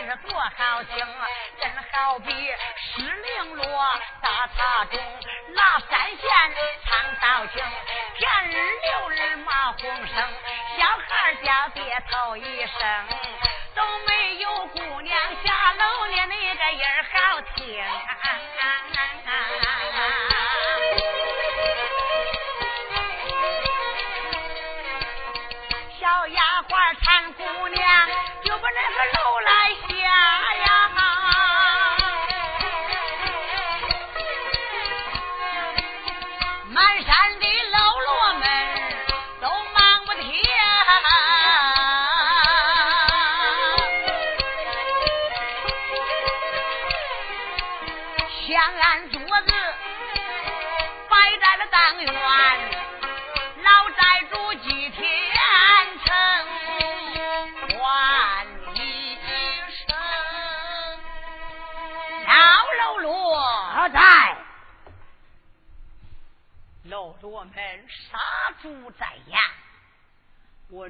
这是多好听，真好比石绫罗大塔中，那三弦唱道情，天儿六日骂红声，小孩叫爹头一声，都没有姑娘下楼的那个音儿好听。小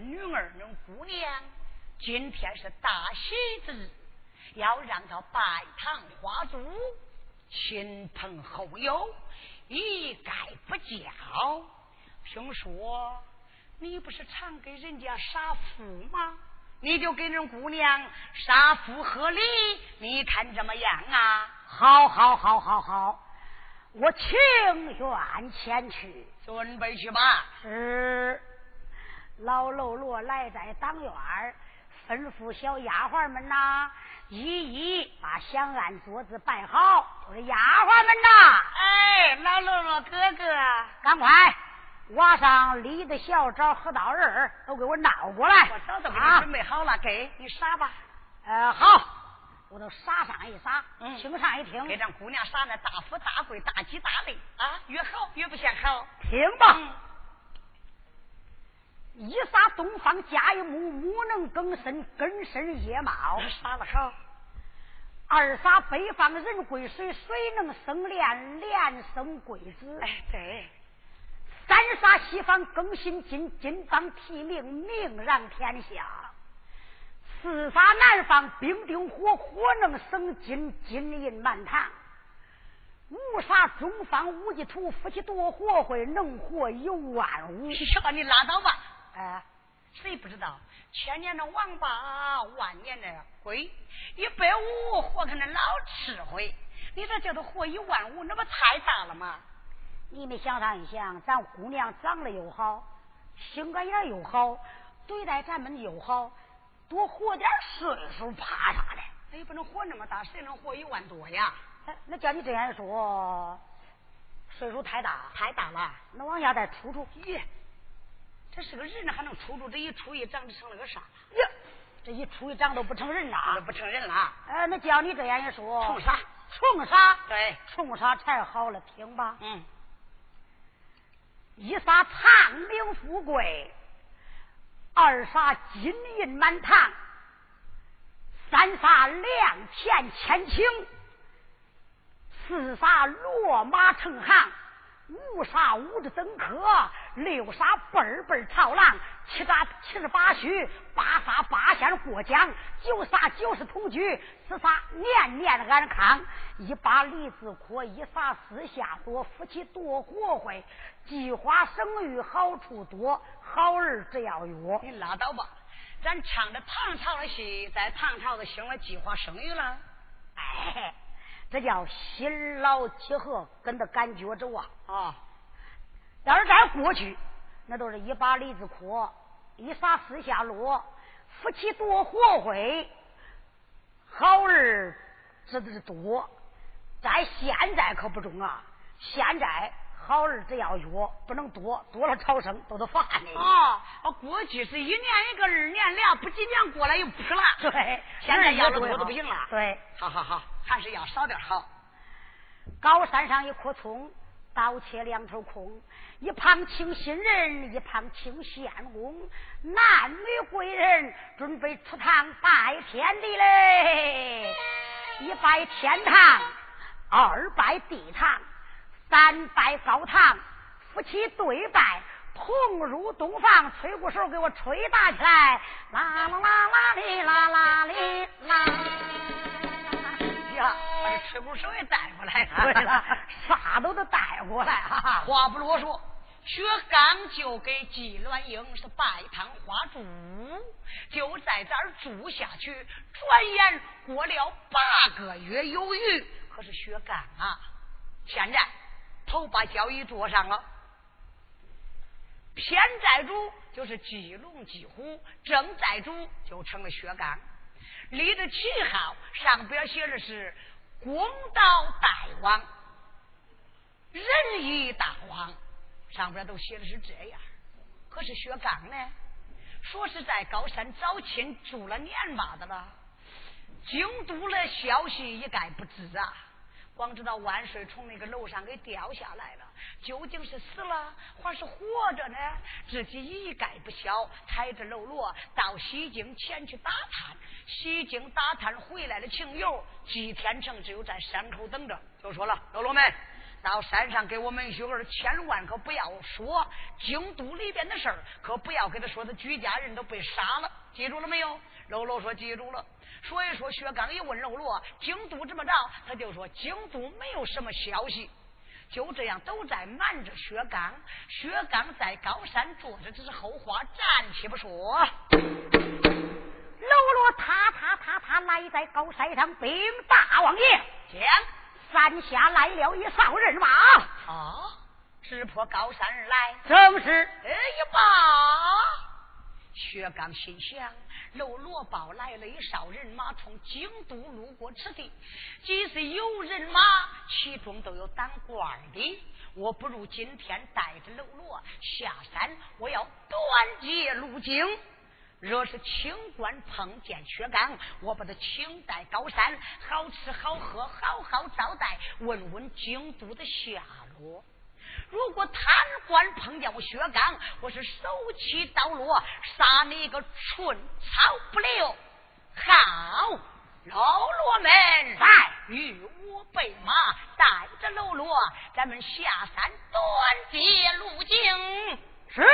女儿那姑娘今天是大喜之日，要让她拜堂花烛，亲朋好友一概不叫。听说你不是常给人家杀父吗？你就给人姑娘杀父贺礼，你看怎么样啊？好，好，好，好，好，我情愿前去。准备去吧。是老喽啰来在当院儿，吩咐小丫鬟们呐，一一把香案桌子摆好。我说丫鬟们呐，哎，老喽啰哥哥，赶快挖上李的小枣和刀刃儿，都给我闹过来。我早都给你啊准备好了，给你撒吧。呃，好，我都撒上一撒，嗯听上一听，给咱姑娘撒那大富大贵、大吉大利啊，越好越不嫌好。听吧。嗯一杀东方甲一木，木能更深，根深叶茂。杀了好。二杀北方人贵水，水能生莲，莲生贵子。哎，对。三杀西方更新金，金方提名，名扬天下。四杀南方兵丁火，火能生金，金银满堂。五杀中方无忌土，夫妻多活会，能活一万五。要你拉倒吧！哎，谁不知道？千年的王八，万年的龟，一百五活个那老吃灰。你这叫他活一万五，那不太大了吗？你们想上一想，咱姑娘长得又好，性格也又好，对待咱们又好，多活点岁数怕啥的？那也不能活那么大，谁能活一万多呀？哎，那叫你这样说，岁数太大，太大了。那往下再出出，咦，这是个人呢，还能出出？这一出一长就成了个啥？呀，这一出一长都不成人了，都不成人了。哎，那叫你这样一说，冲啥？冲啥？对，冲啥才好了？听吧。嗯。一杀长命富贵，二杀金银满堂，三杀良田千顷，四杀骡马成行。五杀五子登科，六杀辈辈朝郎，七杀七十八虚，八杀八仙过江，九杀九十同居，十杀年年安康。一把梨子阔，一杀四下多，夫妻多活会，计划生育好处多，好儿只要约。你拉倒吧，咱唱着唐朝的戏，在唐朝的兴了计划生育了，哎。这叫心老结合，跟着感觉着啊！啊，要是在过去，那都是一把梨子阔，一撒四下落，夫妻多活会，好儿这都是多。在现在可不中啊！现在。好儿子要药，不能多，多了超生都得罚你。哦，过去是一年一个，二年俩，不几年过来又不了。对，现在要的多都不行了。对，好好好，还是要少点好。高山上一棵葱，刀切两头空，一旁请新人，一旁请仙公，男女贵人准备出堂拜天地嘞。一拜天堂，二拜地堂。三拜高堂，夫妻对拜，同入洞房，吹鼓手给我吹打起来，啦啦啦啦哩啦啦哩啦。呀，把这吹鼓手也带过来，对了，啥都得带过来。话不啰嗦，薛刚就给季鸾英是拜堂花烛，就在这儿住下去。转眼过了八个月有余，可是薛刚啊，现在。头把交椅坐上了，偏寨主就是季龙季虎，正寨主就成了薛刚，立的旗号上边写的是公道大王、仁义大王，上边都写的是这样。可是薛刚呢，说是在高山找亲住了年把子了，京都的消息一概不知啊。光知道万岁从那个楼上给掉下来了，究竟是死了还是活着呢？自己一概不晓。抬着喽啰到西京前去打探，西京打探回来的情由，季天成只有在山口等着。就说了，喽啰们到山上给我们兄儿，千万可不要说京都里边的事儿，可不要给他说他居家人都被杀了，记住了没有？喽啰说记住了。所以说，薛刚一问喽啰，京都怎么着？他就说京都没有什么消息。就这样都在瞒着薛刚。薛刚在高山坐着，这是后话，暂且不说。喽啰，他他他他来在高山上，禀大王爷，将山下来了一哨人马。啊，直破高山而来。正是。哎呀妈！薛刚心想。喽罗报来了一哨人马，从京都路过此地。即使有人马，其中都有当官的。我不如今天带着喽罗下山，我要断绝路径。若是清官碰见薛刚，我把他请在高山，好吃好喝，好好招待，问问京都的下落。如果贪官碰见我薛刚，我是手起刀落，杀你个寸草不留。好，喽啰们来，与我备马，带着喽啰，咱们下山断绝路径。是。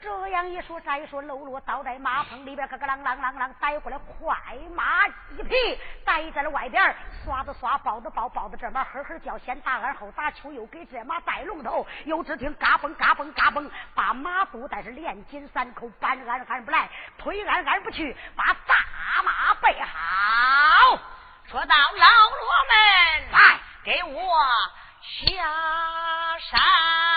这样一说，再说喽啰倒在马棚里边，咯咯啷啷啷啷带过来快马一匹，带在了外边，刷子刷，抱子抱，抱子这马呵呵叫，先打二后打球，又给这马带龙头，又只听嘎嘣嘎嘣嘎嘣，把马肚带是连紧三口，搬鞍鞍不来，推鞍鞍不去，把大马备好。说到老罗们，来给我下山。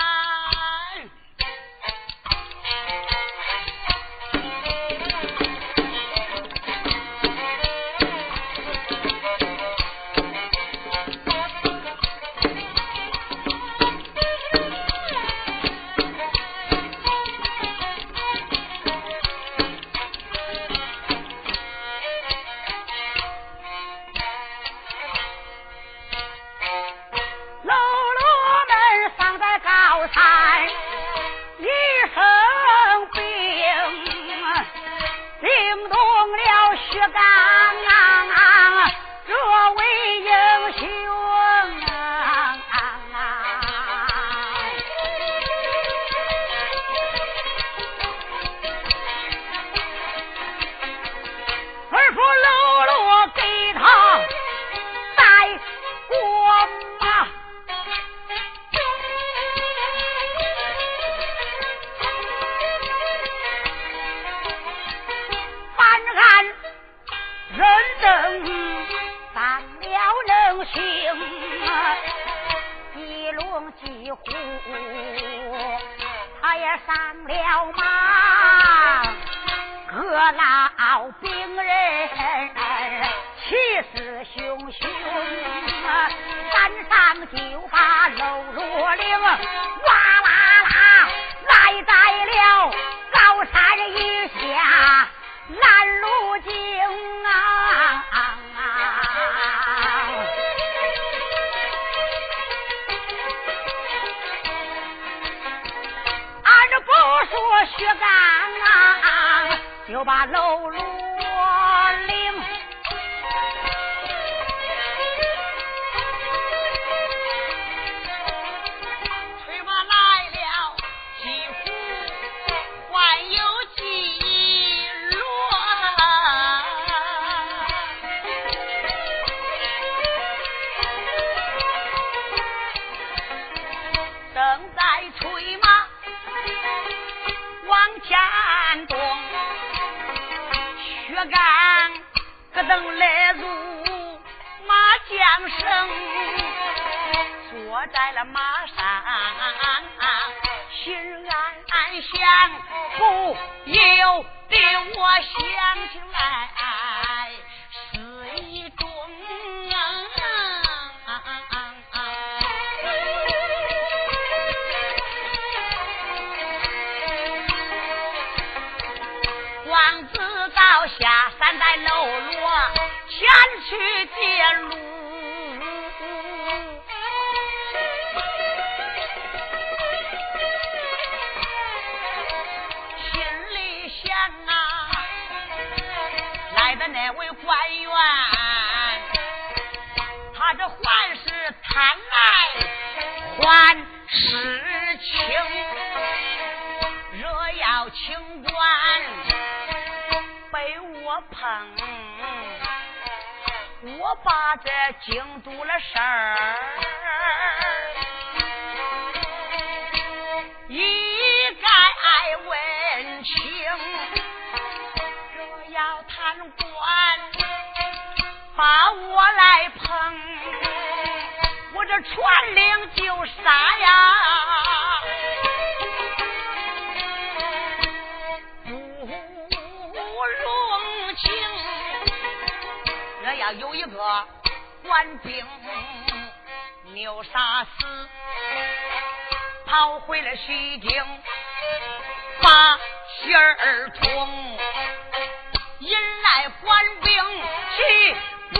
去干啊！就把楼路。正来入马缰绳，坐在了马。把这京都的事儿一概爱问清，若要贪官把我来捧，我这传令就杀呀。官兵没杀死，跑回了西京，把信儿通，引来官兵去，不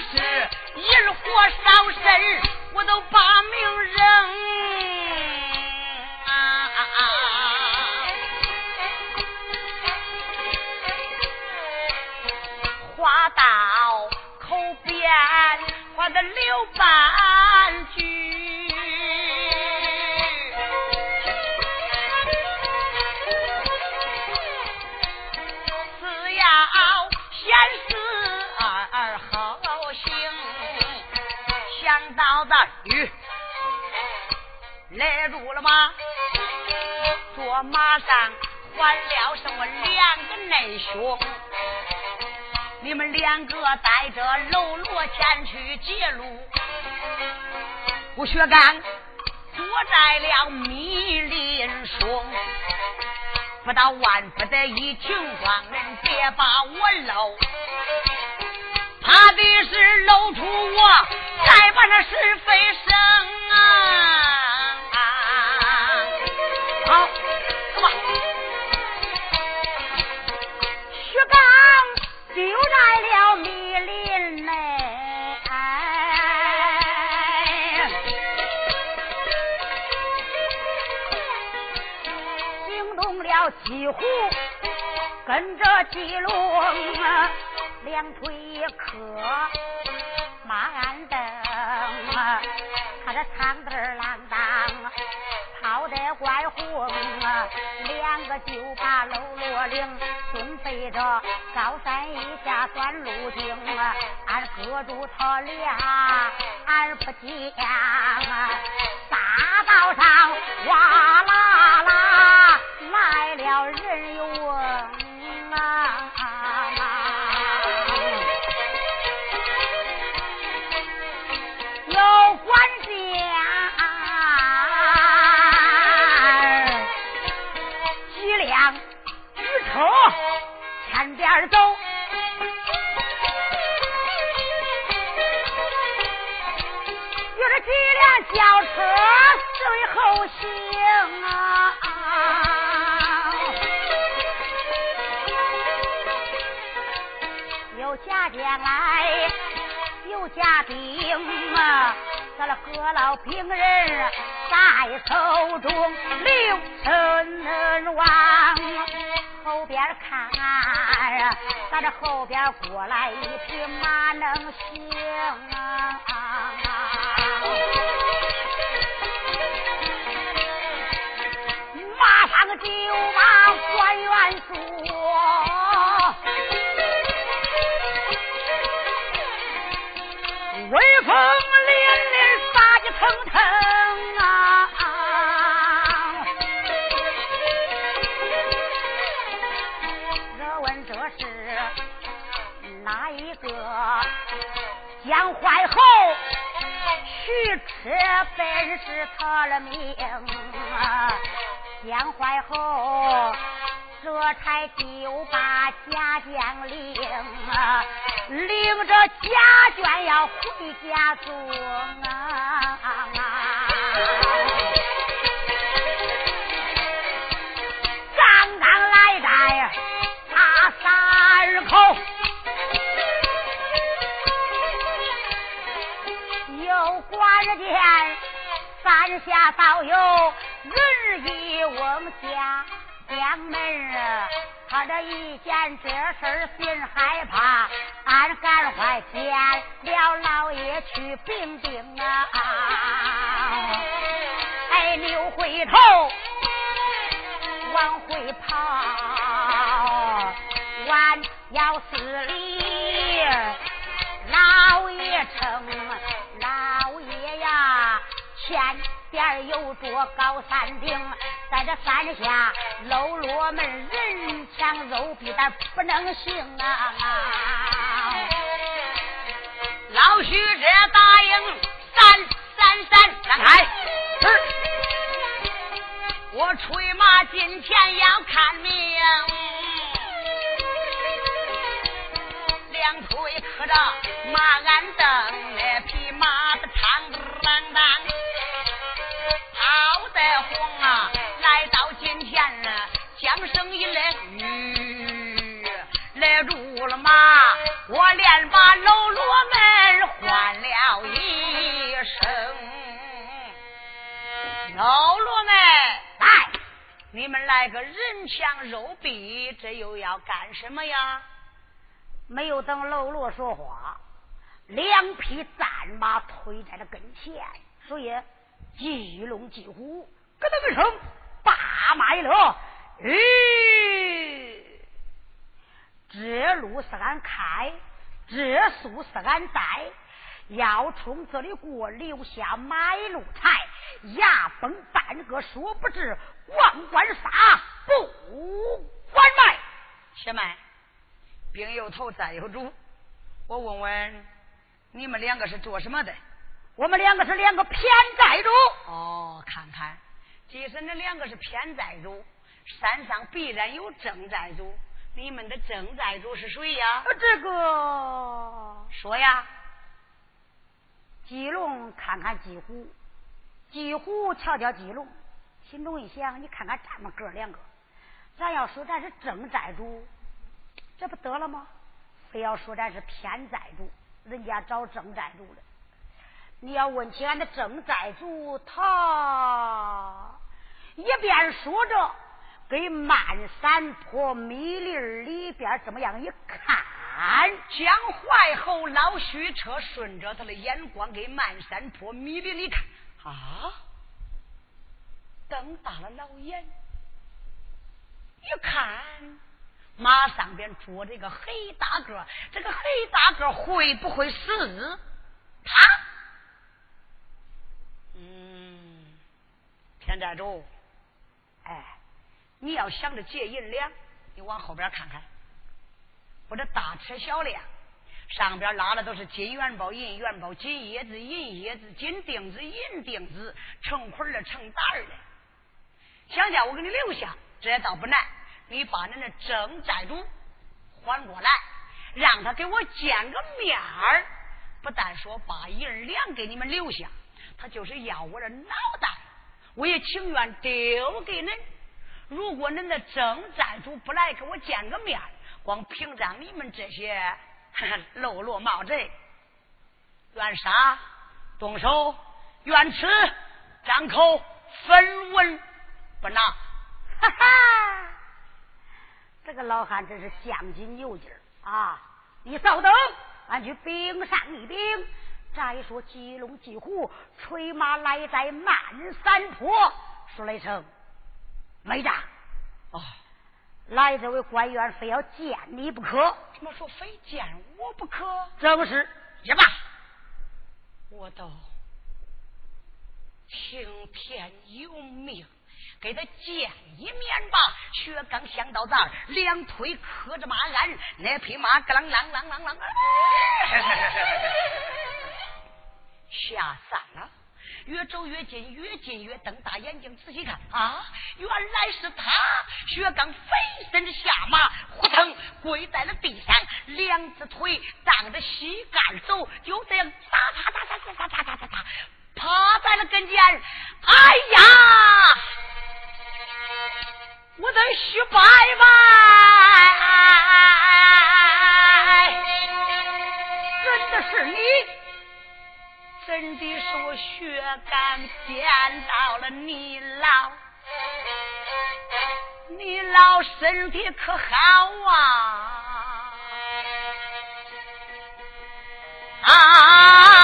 是引火烧身。我都把命扔留半句。只要先是儿好心，想到的雨来住了吗？坐马上换了什么两个内兄？你们两个带着喽啰前去截路。吴学刚坐在了密林中，不到万不得已情况，人别把我搂。怕的是露出我，再把那是非生啊！好，就在了密林内，惊动了几乎跟着几龙。两腿一磕，马鞍蹬，他这长凳郎当，跑得怪红，两个就把喽啰铃，准备着高山一下钻路径，俺搁住他俩，俺不讲，大道上哇啦啦前边走，有这几辆轿车随后行啊。有家将来。有家丁啊，咱那各老兵人在手中，刘成王后边看，咱这后边过来一匹马能行啊？马上就把官员说。威风这是哪一个江淮后？去吃本是他的命，江淮侯。这才就把家将领，领着家眷要回家中啊！有关见山下倒有人一翁家。将门儿，他这一见这事儿心害怕，俺赶快见了老爷去禀禀啊！哎，扭回头往回跑，弯腰四里，老爷称老爷呀，前边有座高山顶。在这山下，喽啰们人强肉逼，咱不能行啊！老徐这答应，三三三，让开！我催马进前要看命，两腿磕着马鞍蹬，那匹马的长当当，跑得慌啊！来到今天了，将声一来，吁，来住了马，我连把喽啰们唤了一声，喽啰们，来，你们来个人抢肉币，这又要干什么呀？没有等喽啰说话，两匹战马推在了跟前，所以巨龙几虎，咯噔一声。大马一勒，咦，这路是俺开，这树是俺栽，要冲这里过，留下买路财，牙崩半个说不至，万官杀不管卖。且慢，兵有头，债有主。我问问，你们两个是做什么的？我们两个是两个偏债主。哦，看看，即使那两个是偏债主，山上必然有正债主。你们的正债主是谁呀？这个说呀。鸡龙看看鸡虎，鸡虎瞧瞧鸡龙，心中一想：你看看咱们哥两个，咱要说咱是正债主，这不得了吗？非要说咱是偏债主，人家找正债主的。你要问起俺的正债主，他一边说着，给漫山坡密林里边怎么样一看。将怀后老徐车顺着他的眼光给漫山坡迷离里看啊，瞪大了老眼，一看马上边坐着一个黑大个，这个黑大个会不会死？他，嗯，田寨主，哎，你要想着借银两，你往后边看看。我这大车小辆，上边拉的都是金元宝、银元宝、金叶子、银叶子、金钉子、银钉子，成捆的、成袋的。想叫我给你留下，这倒不难。你把那那正债主缓过来，让他给我见个面儿。不但说把银两给你们留下，他就是要我的脑袋，我也情愿丢给恁。如果恁的正债主不来给我见个面。光凭着你们这些喽啰毛贼，愿杀动手，愿吃张口，分文不拿。哈哈，这个老汉真是将劲有劲儿啊！你稍等，俺去禀上一禀。再说鸡龙鸡虎，催马来在漫山坡，说了一声：“没账。”哦。来这位官员非要见你不可，怎么说非见我不可？正是也罢，我都听天由命，给他见一面吧。薛刚想到这儿，两腿磕着马鞍，那匹马咯啷啷啷啷啷，下山了。越走越近，越近越瞪大眼睛仔细看啊！原来是他，薛刚飞身下马，扑腾跪在了地上，两只腿仗着膝盖走，就这样哒哒哒哒哒哒哒哒哒，趴在了跟前。哎呀，我的徐伯伯，真的是你。真的是我薛刚见到了你老，你老身体可好啊？啊！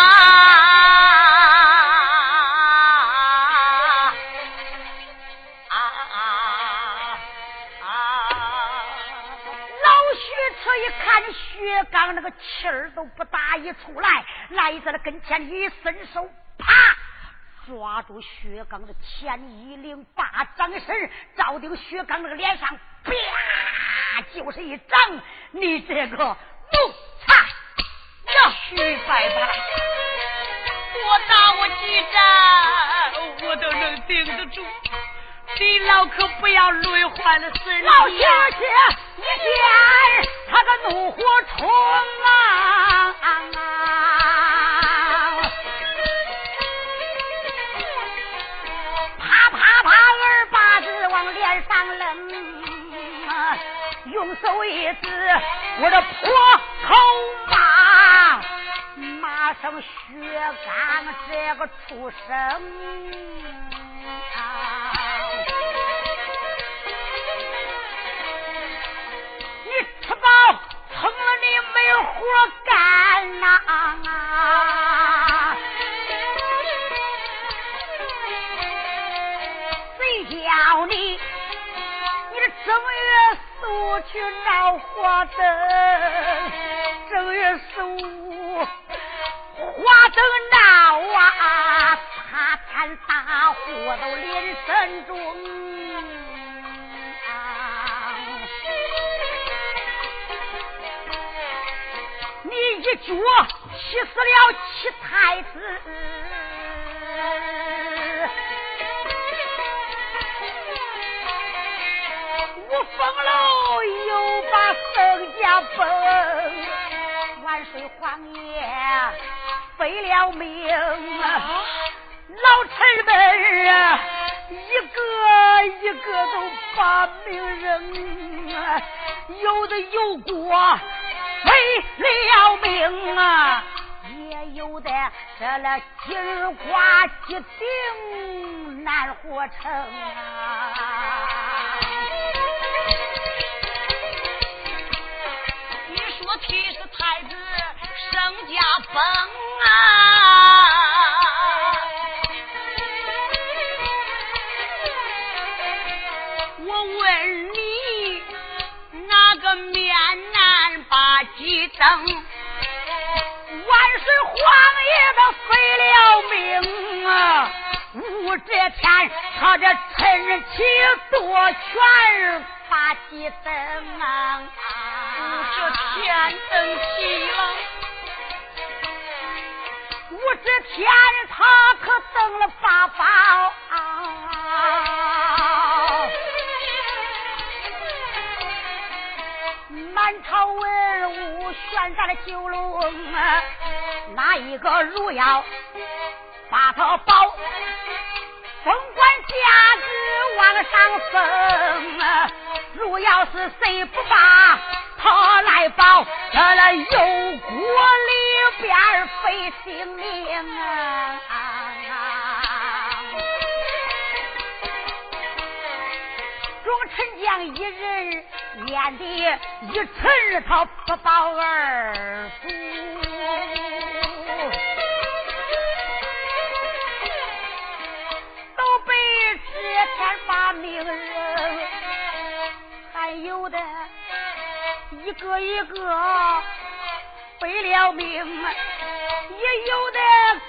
那个气儿都不打一出来，来在了跟前，一伸手，啪，抓住薛刚的前衣领，把掌身照定薛刚那个脸上，啪，就是一掌。你这个奴才，呀，徐伯伯，我打我几掌，我都能顶得住。你老可不要累坏了身体。老小姐，一见他个怒火冲啊！啪啪啪，二把子往脸上扔，用手一指，我这破口骂，骂声血干这个畜生啊。吃饱撑了你没活干呐！谁叫你你这正月十五去闹花灯？正月十五花灯闹啊，擦天大火都连三中一脚气死了七太子，我疯了又把圣家崩。万岁皇爷废了命，老臣们啊，一个一个都把命扔，有的有过为了命啊！也有的这了金花几顶难活成啊！你说提示太子身家崩啊！万岁皇爷他废了命啊！武则天他这趁机夺权把鸡灯啊！武则天登基了。武则天，他可登了八宝，满朝文武悬在了九龙，哪一个如要把他保？封官架子往上升，如要是谁不把他来保，这了有国里边费性命啊！众臣将一人念的一臣他不保儿都被这天把命扔，还有的。一个一个背了命，也有的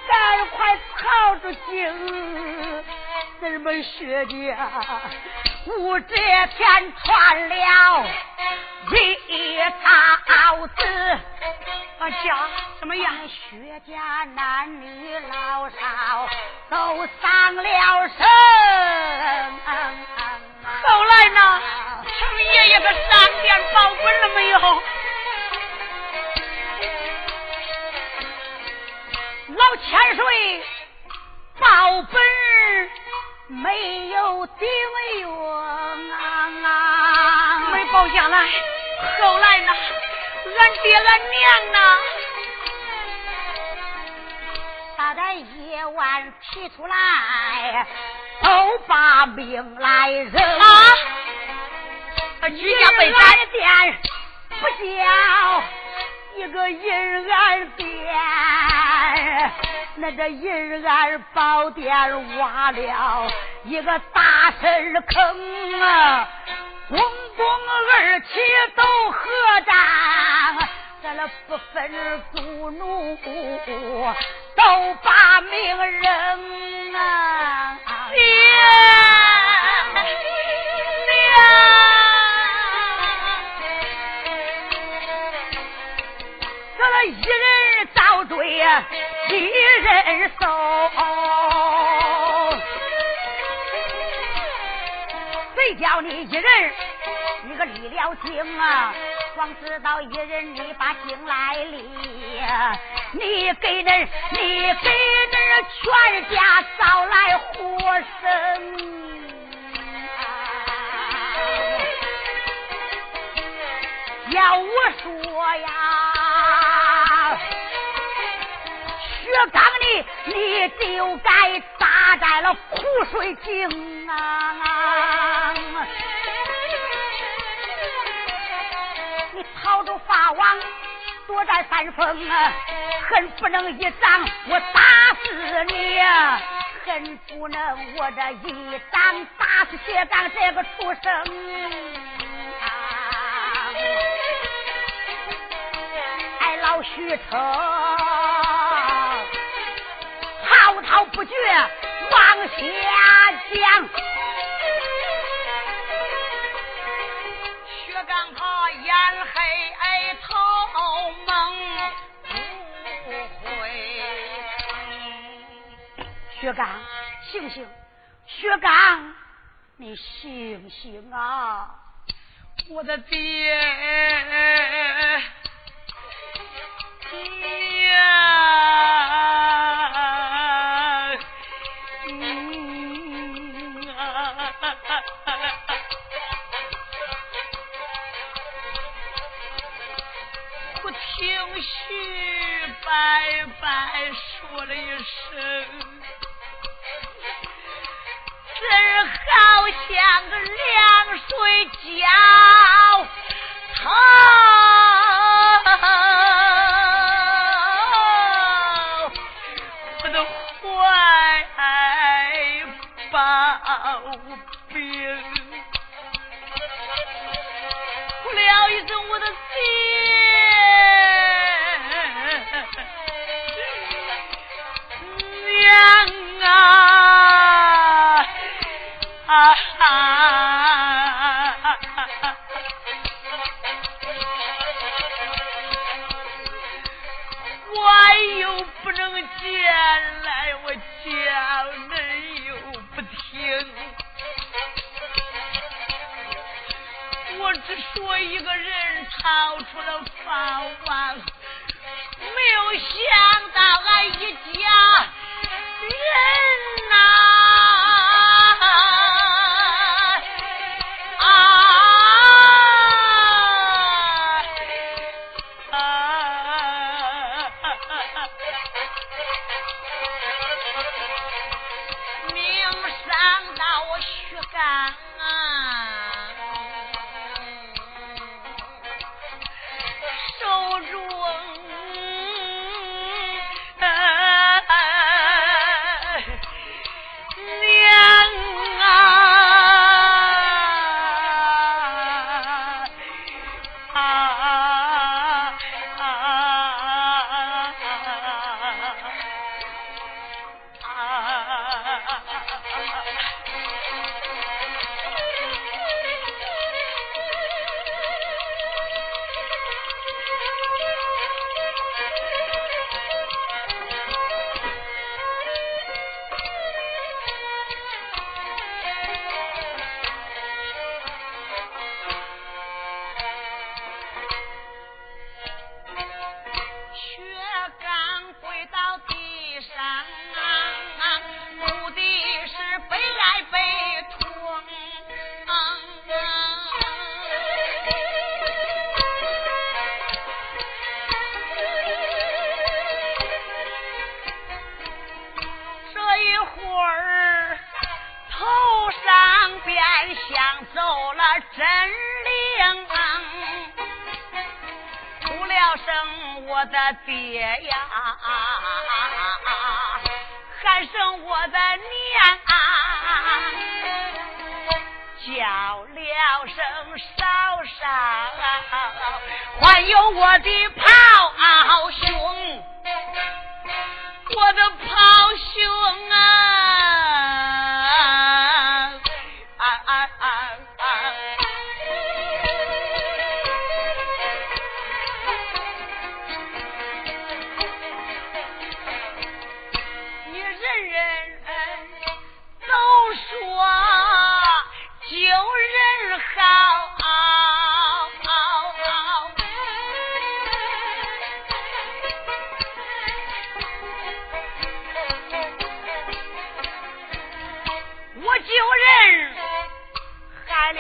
赶快逃出京。怎么薛家武则天传了一套子，家什么呀？薛家男女老少都丧了生。后来呢？程爷爷的上殿报本了没有？老千岁报本没有顶用啊，没保下来。后来呢？俺爹俺娘呢？他在夜晚提出来，都把命来扔啊！居家被斩殿不叫一个银儿殿，那个银儿宝殿挖了一个大深坑啊！公公儿妻都合战，这了不分祖奴，都把命一人？你个立了经啊！光知道一人你把经来立，你给那，你给那全家招来祸生。要我说呀！薛刚你，你就该扎在了苦水井朝着法王，躲在山峰啊！恨不能一掌我打死你，恨不能我这一掌打死薛刚这个畜生啊！哎，老许成。滔不绝往下讲。薛刚，醒醒！薛刚，你醒醒啊！我的爹。我听徐白白说了一声，真好像个凉水浇头。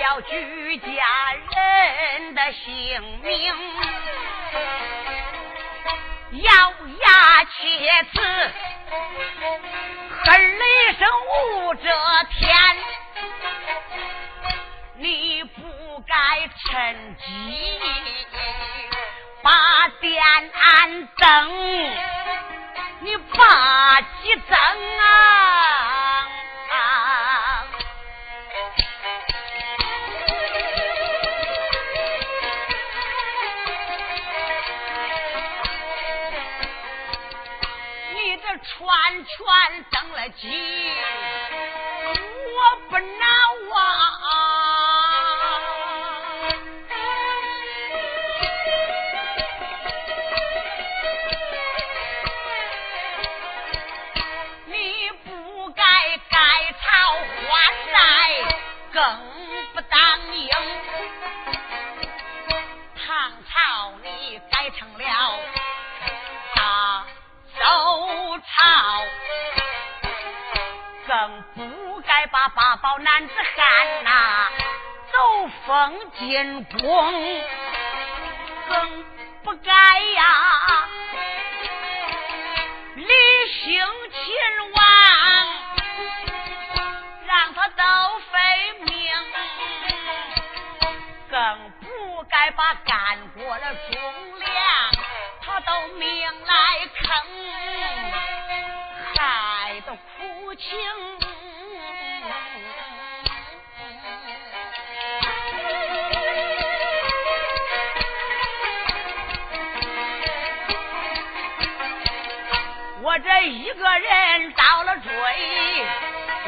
要举家人的性命，咬牙切齿，哼了一声，武则天，你不该趁机把店安灯，你把几灯啊？全登了记，我不恼啊！你不该改朝换代，更。封金公，更不该呀、李兴秦王让他都废命，更不该把干过的忠良他都命来坑，害得苦情。这一个人遭了罪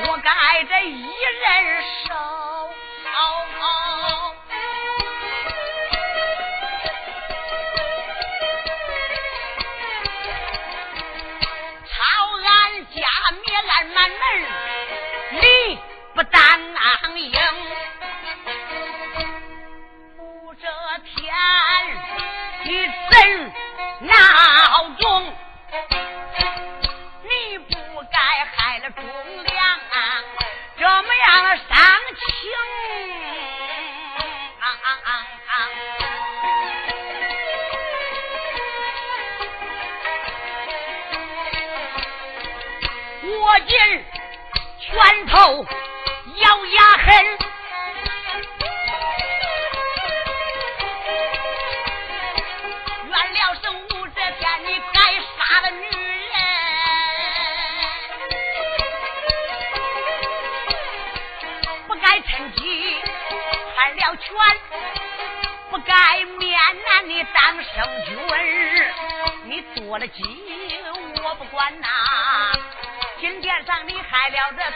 我该这一人受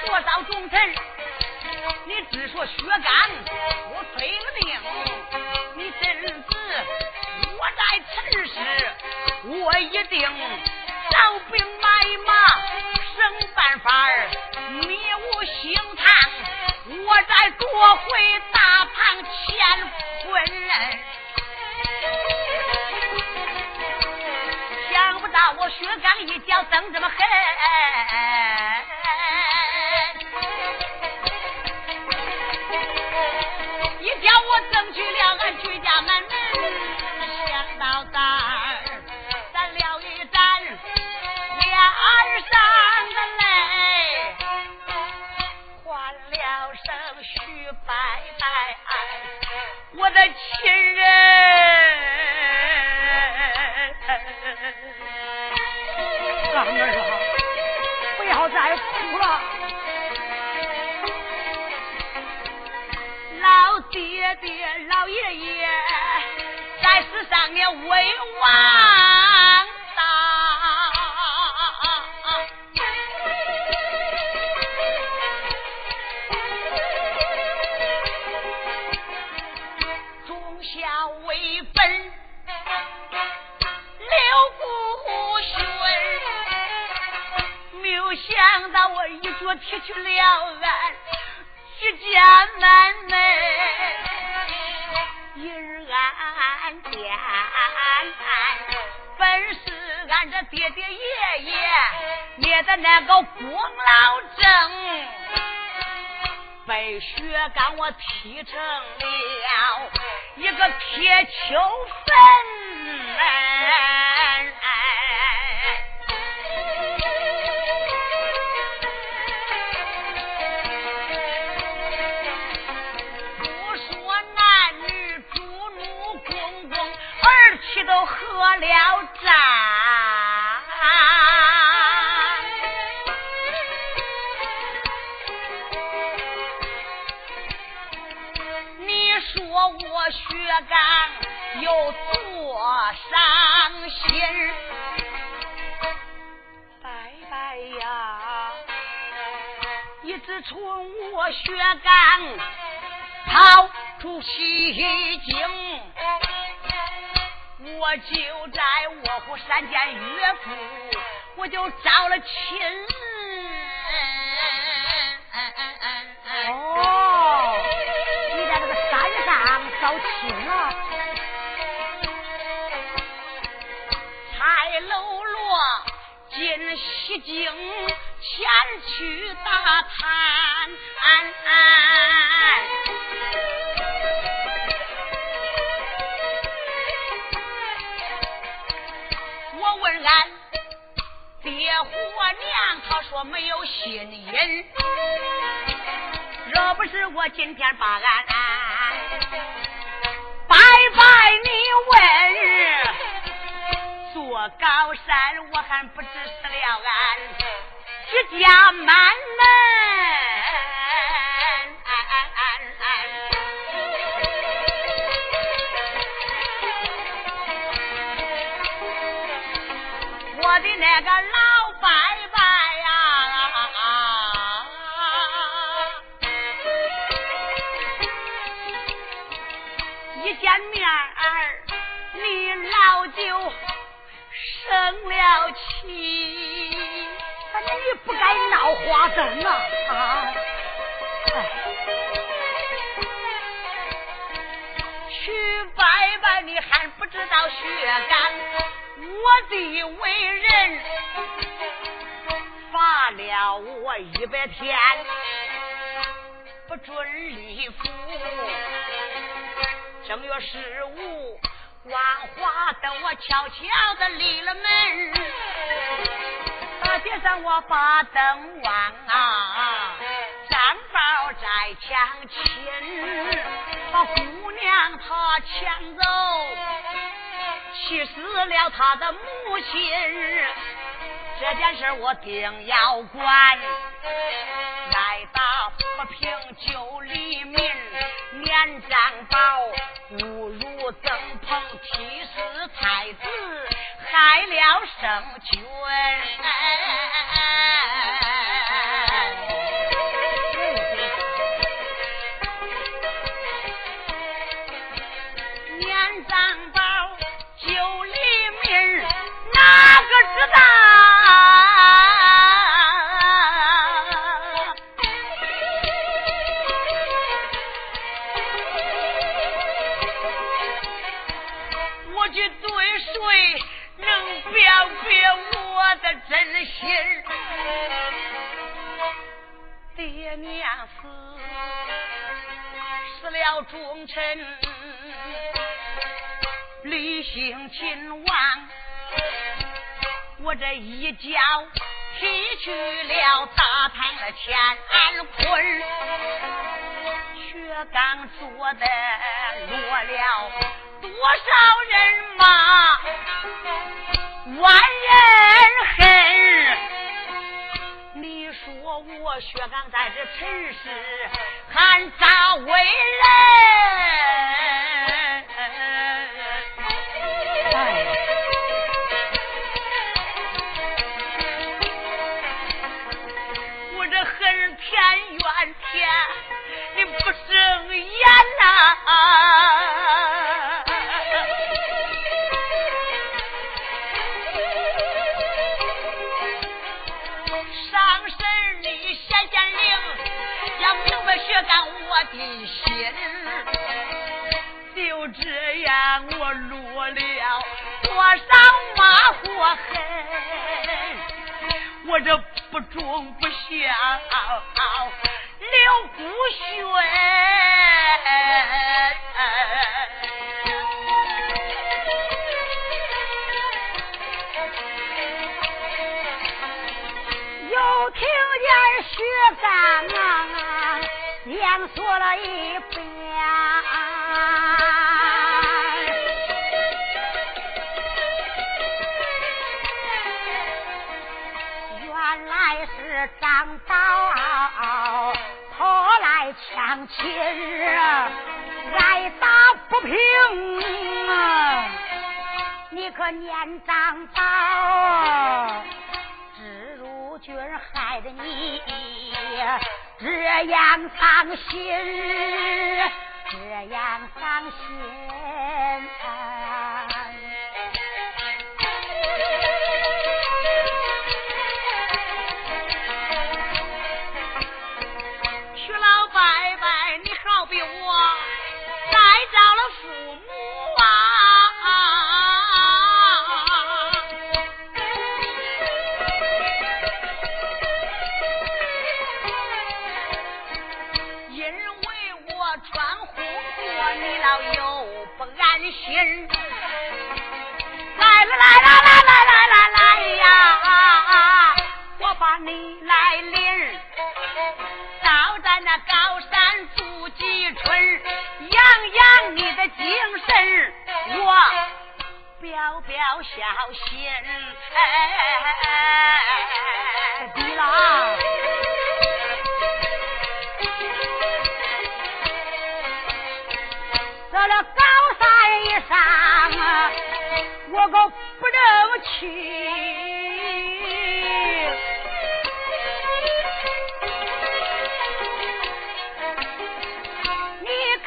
多少忠臣西城。伤心。拜拜呀，一直从我血干抛出西京，我就在卧虎山见岳父，我就找了亲。哦，你在这个山上找亲。已经，前去打探。我问俺爹和娘，他说没有信音。若不是我今天把俺拜拜你问，过高山我还不知死了俺一家满门。我的那个老花灯啊！啊，哎，去拜拜你还不知道血干，我的为人罚了我一百天，不准礼服。正月十五，万花灯我悄悄的立了门，大街上我把灯望啊，张宝在抢亲，把姑娘她抢走，气死了他的母亲。这件事我定要管，来打不平就黎民，年长宝侮辱曾鹏，气死太子，开了圣君。的真心？爹娘死，死了忠臣，李姓亲王，我这一脚踢去了大唐的乾坤。薛刚做的落了多少人马，万人恨。你说我薛刚在这尘世还咋为人？老又不安心，来来来来来来来来呀，我把你来领，倒在那高山树几春，养养你的精神，我表表孝心。你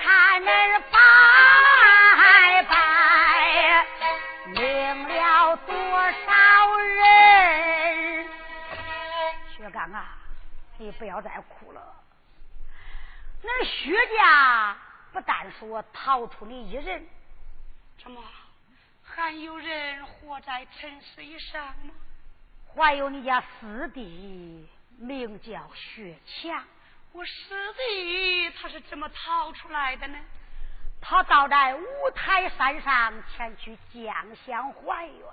看那拜拜领了多少人薛刚啊你不要再哭了。那薛家不但说逃出你一人什么？还有人活在尘世上吗？还有你家师弟，名叫薛强。我师弟他是怎么逃出来的呢？他倒在五台山上前去将相还愿，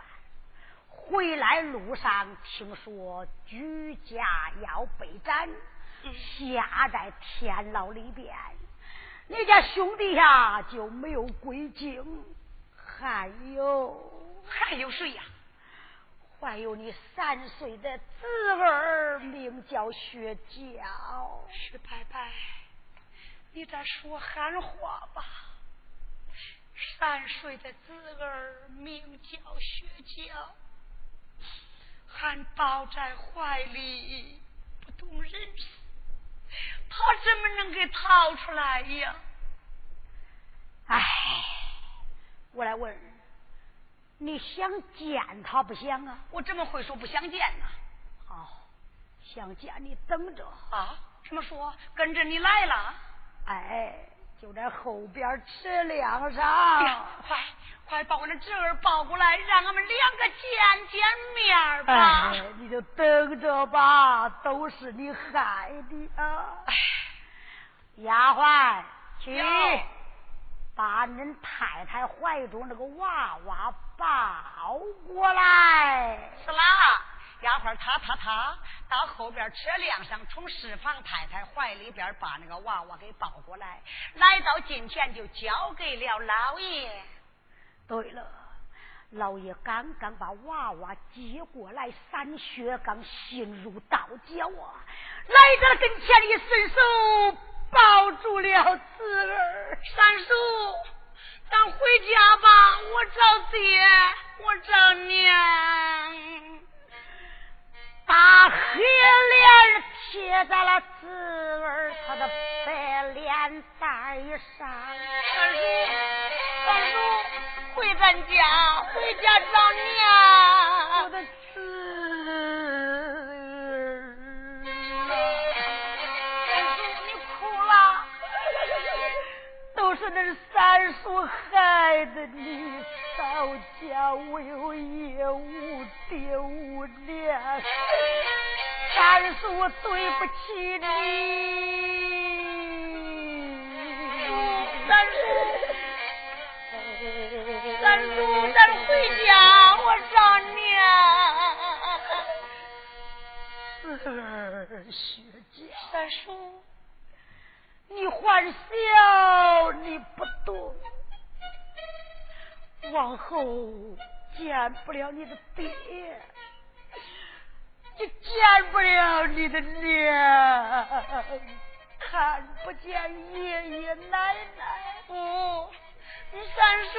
回来路上听说居家要被斩。下在天牢里边，你家兄弟呀就没有归京，还有还有谁呀？还有你三岁的侄儿，名叫薛娇。薛伯伯，你在说憨话吧？三岁的侄儿名叫薛娇，还抱在怀里，不懂人事。他怎么能给逃出来呀？哎，我来问，你想见他不想啊？我怎么会说不想见呢？好，想见你等着啊！怎么说？跟着你来了？哎，就在后边车辆上。快！快把我的侄儿抱过来，让俺们两个见见面吧！哎，你就等着吧，都是你害的啊！丫鬟，去把恁太太怀中那个娃娃抱过来。是啦，丫鬟，他他他到后边车辆上，从侍房太太怀里边把那个娃娃给抱过来，来到近前就交给了老爷。对了，老爷刚刚把娃娃接过来，三血刚心如刀绞啊！来到跟前一伸手抱住了侄儿。三叔，咱回家吧，我找爹，我找娘。大黑脸贴在了子儿他的白脸蛋上。三叔，三叔。回咱家，回家找娘。是那三叔害的你，到家无有爷无爹无娘，三叔对不起你。三叔，三叔咱回家，我找娘。四儿学家，三叔，你还小，你不懂，往后见不了你的爹，就见不了你的娘，看不见爷爷奶奶。你。三叔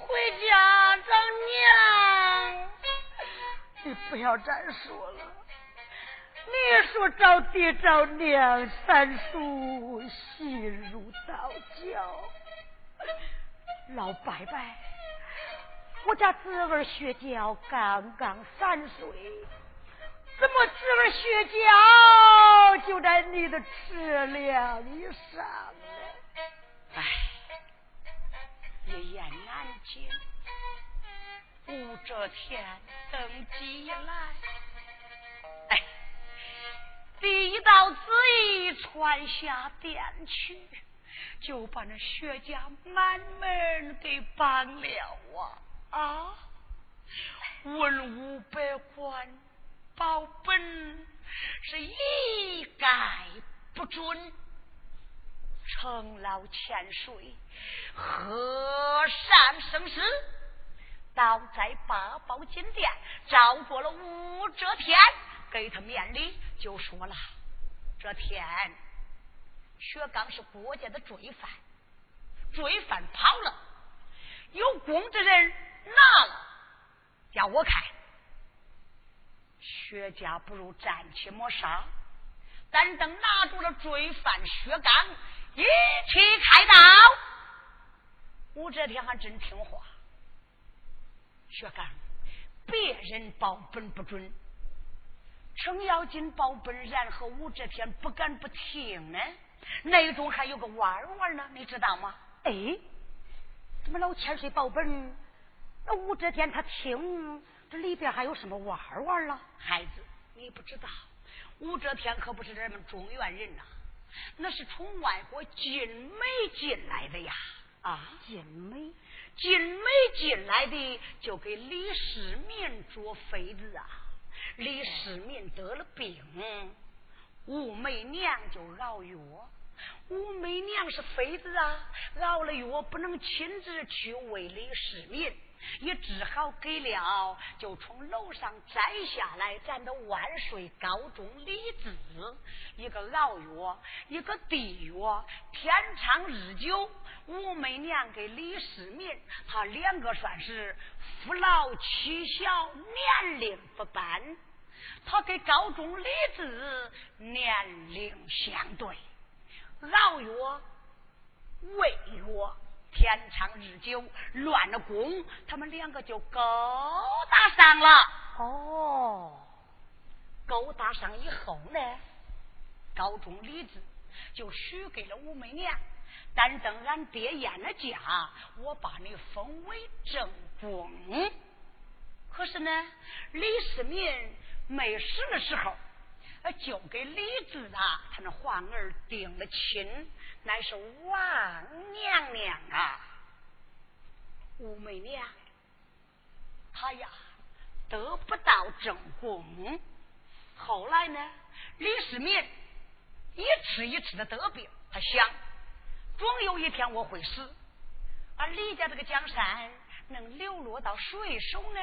回家找娘，你不要再说了。你说找爹找娘，三叔心如刀绞。老伯伯，我家侄儿薛娇刚刚三岁，怎么侄儿薛娇就在你的车梁上了？哎，一言难尽。武则天登基以来，第一道旨意传下殿去，就把那薛家满门给绑了啊！啊，文武百官保本是一概不准，程老千岁，和尚生死。倒在八宝金殿招过了武则天，给他面礼，就说了：“这天，薛刚是国家的罪犯，罪犯跑了，有功之人拿了，要我看，薛家不如暂且莫杀，但等拿住了罪犯薛刚，一起开刀。”武则天还真听话。薛刚，别人保本不准，程咬金保本，然后武则天不敢不听呢。内中还有个弯弯呢，你知道吗？哎，怎么老千岁保本，那武则天她听，这里边还有什么弯弯了？孩子，你不知道，武则天可不是咱们中原人呐，那是从外国进美进来的呀。啊，进美。进美进来的就给李世民做妃子啊！李世民得了病，武媚娘就熬药。武媚娘是妃子啊，熬了药不能亲自去喂李世民。也只好给了，就从楼上摘下来，咱的万岁高中李治，一个熬药，一个递药，天长日久。武媚娘给李世民，他两个算是父老妻小，年龄不般。他给高中李子年龄相对，熬药，喂药。天长日久，乱了宫，他们两个就勾搭上了。哦，勾搭上以后呢，高中李子就许给了武媚娘。但等俺爹咽了家，我把你封为正宫。可是呢，李世民没死的时候，就给李治啊，他那皇儿定了亲。乃是王娘娘啊，武媚娘，她呀得不到正宫。后来呢，李世民一次一次的得病，他想，总有一天我会死，而李家这个江山能流落到谁手呢？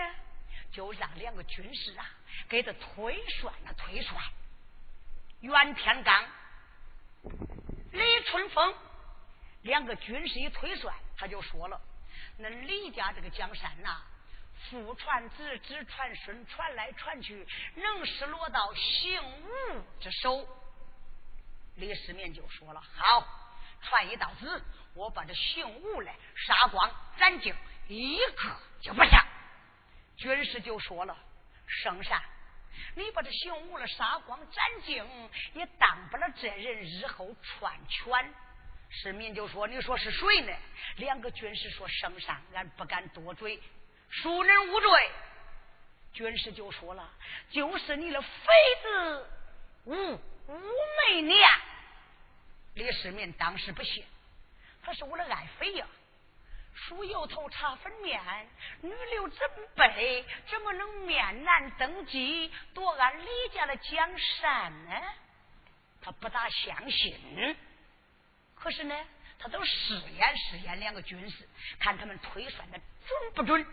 就让两个军师啊给他推算了推算。袁天罡。李春风两个军师一推算，他就说了：“那李家这个江山呐，父传子，子传孙，传来传去，能是落到姓吴之手。”李世民就说了：“好，传一道旨，我把这姓吴的杀光斩尽，一个就不下。”军师就说了：“圣上。”你把这姓吴的杀光斩尽，也当不了这人日后篡权。市民就说：“你说是谁呢？”两个军师说：“圣上，俺不敢多嘴，恕人无罪。”军师就说了：“就是你的妃子吴吴媚娘。”李世民当时不信，他是我的爱妃呀。梳油头，擦粉面，女流真卑，怎么能面难登基，夺俺李家的江山呢？他不大相信。可是呢，他都试验试验两个军士，看他们推算的准不准。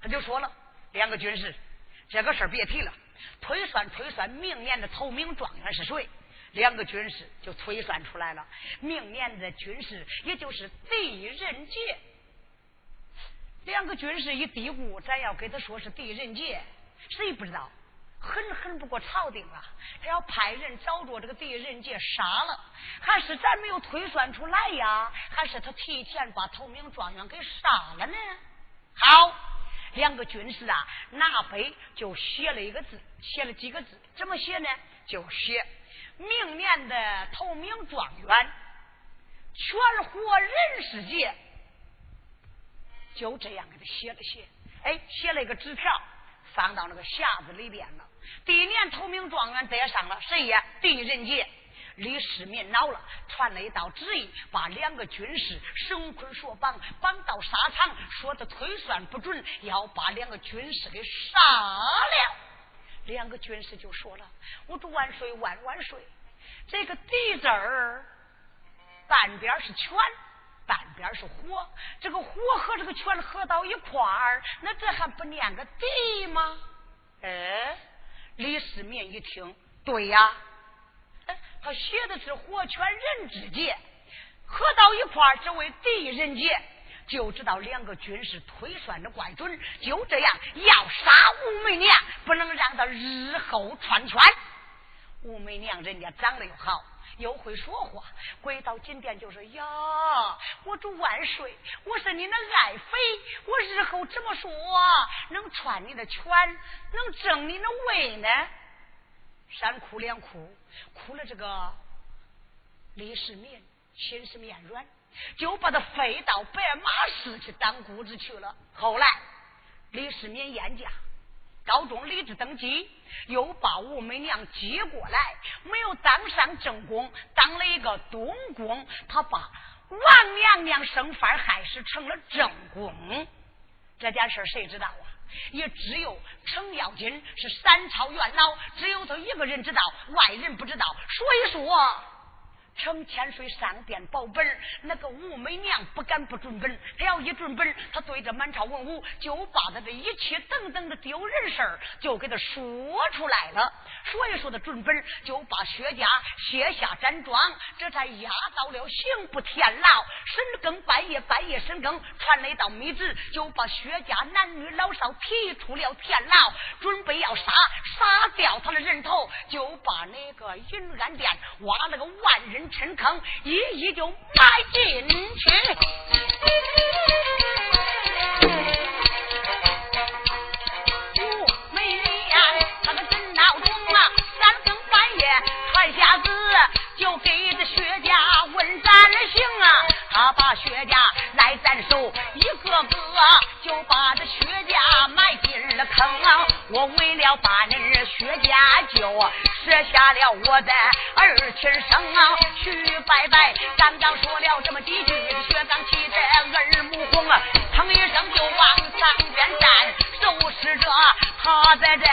他就说了：“两个军士，这个事儿别提了，推算推算，明年的头名状元是谁？”两个军士就推算出来了，明年的军士也就是狄仁杰。两个军士一嘀咕，咱要给他说是狄仁杰，谁不知道？狠狠不过朝廷了，他要派人找着这个狄仁杰杀了，还是咱没有推算出来呀？还是他提前把头名状元给杀了呢？好，两个军士啊，拿笔就写了一个字，写了几个字，怎么写呢？就写明年的头名状元，全活人世界，就这样给他写了写，哎，写了一个纸条，放到那个匣子里边了。第一年头名状元得上了谁呀？狄仁杰。李世民恼了，传了一道旨意，把两个军士绳捆索绑，绑到沙场，说他推算不准，要把两个军士给杀了。两个军士就说了：“我祝万岁万万岁！这个地字儿，半边是泉，半边是火，这个火和这个泉合到一块儿，那这还不念个地吗？”哎。李世民一听，对呀，他写的是火泉人之节，合到一块儿只为地人杰，就知道两个军士推算的怪准。就这样，要杀武媚娘，不能让她日后篡权。武媚娘人家长得又好，又会说话，跪到金殿就说：“呀，我主万岁，我是你的爱妃，我日后怎么说能篡你的权，能争你的位呢？”三哭两哭，哭了这个李世民心是面软，就把他飞到白马寺去当姑子去了。后来李世民厌驾。高中李治登基，又把武媚娘接过来，没有当上正宫，当了一个东宫。他把王娘娘生犯害死，成了正宫。这件事谁知道啊？也只有程咬金是三朝元老，只有他一个人知道，外人不知道。所以说。程千岁上殿保本，那个武媚娘不敢不准本，他要一准本，他对着满朝文武就把他的一切等等的丢人事儿就给他说出来了。所以说的准本，就把薛家卸下战庄，这才押到了刑部天牢。深更半夜，半夜深更传了一道密旨，就把薛家男女老少提出了天牢，准备要杀，杀掉他的人头，就把那个云安殿挖了个万人。深坑一一就埋进去，武媚娘他个真闹钟啊，三更半夜传下子，就给这薛家问斩刑啊，他把薛家来斩首，一个个就把这薛家埋进了坑啊，我为了把你薛家救。舍下了我的儿亲生啊，去拜拜。刚刚说了这么几句，薛刚气得耳目红啊，腾一声就往上边站，收拾着他在这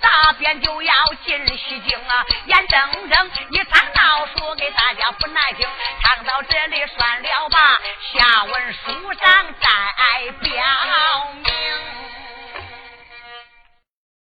大便就要进西京啊，眼睁睁一场闹说给大家不耐听，唱到这里算了了吧，下文书上再表明。